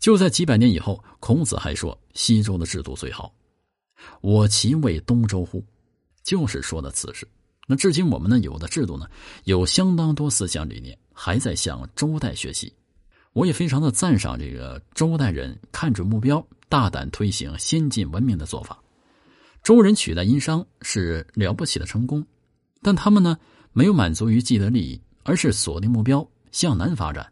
就在几百年以后，孔子还说西周的制度最好。我其为东周乎？就是说的此事。那至今我们呢有的制度呢，有相当多思想理念还在向周代学习。我也非常的赞赏这个周代人看准目标，大胆推行先进文明的做法。周人取代殷商是了不起的成功，但他们呢没有满足于既得利益，而是锁定目标向南发展。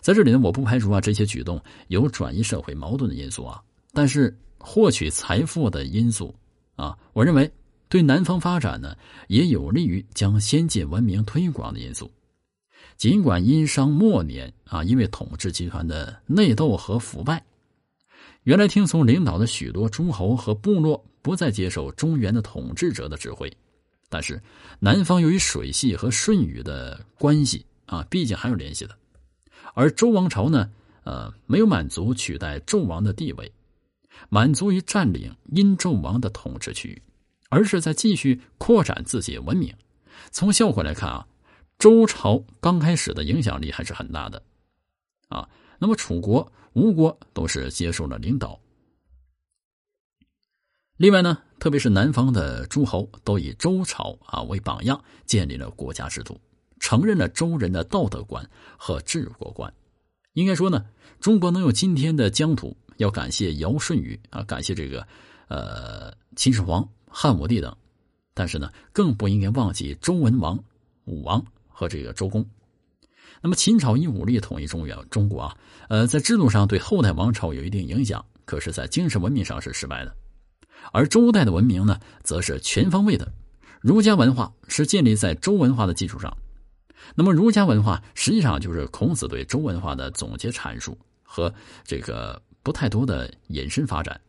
在这里呢，我不排除啊这些举动有转移社会矛盾的因素啊，但是获取财富的因素啊，我认为对南方发展呢也有利于将先进文明推广的因素。尽管殷商末年啊，因为统治集团的内斗和腐败，原来听从领导的许多诸侯和部落不再接受中原的统治者的指挥，但是南方由于水系和舜禹的关系啊，毕竟还有联系的。而周王朝呢，呃，没有满足取代纣王的地位，满足于占领殷纣王的统治区域，而是在继续扩展自己文明。从效果来看啊。周朝刚开始的影响力还是很大的，啊，那么楚国、吴国都是接受了领导。另外呢，特别是南方的诸侯都以周朝啊为榜样，建立了国家制度，承认了周人的道德观和治国观。应该说呢，中国能有今天的疆土，要感谢尧舜禹啊，感谢这个呃秦始皇、汉武帝等，但是呢，更不应该忘记周文王、武王。和这个周公，那么秦朝以武力统一中原中国啊，呃，在制度上对后代王朝有一定影响，可是，在精神文明上是失败的。而周代的文明呢，则是全方位的。儒家文化是建立在周文化的基础上，那么儒家文化实际上就是孔子对周文化的总结阐述和这个不太多的引申发展。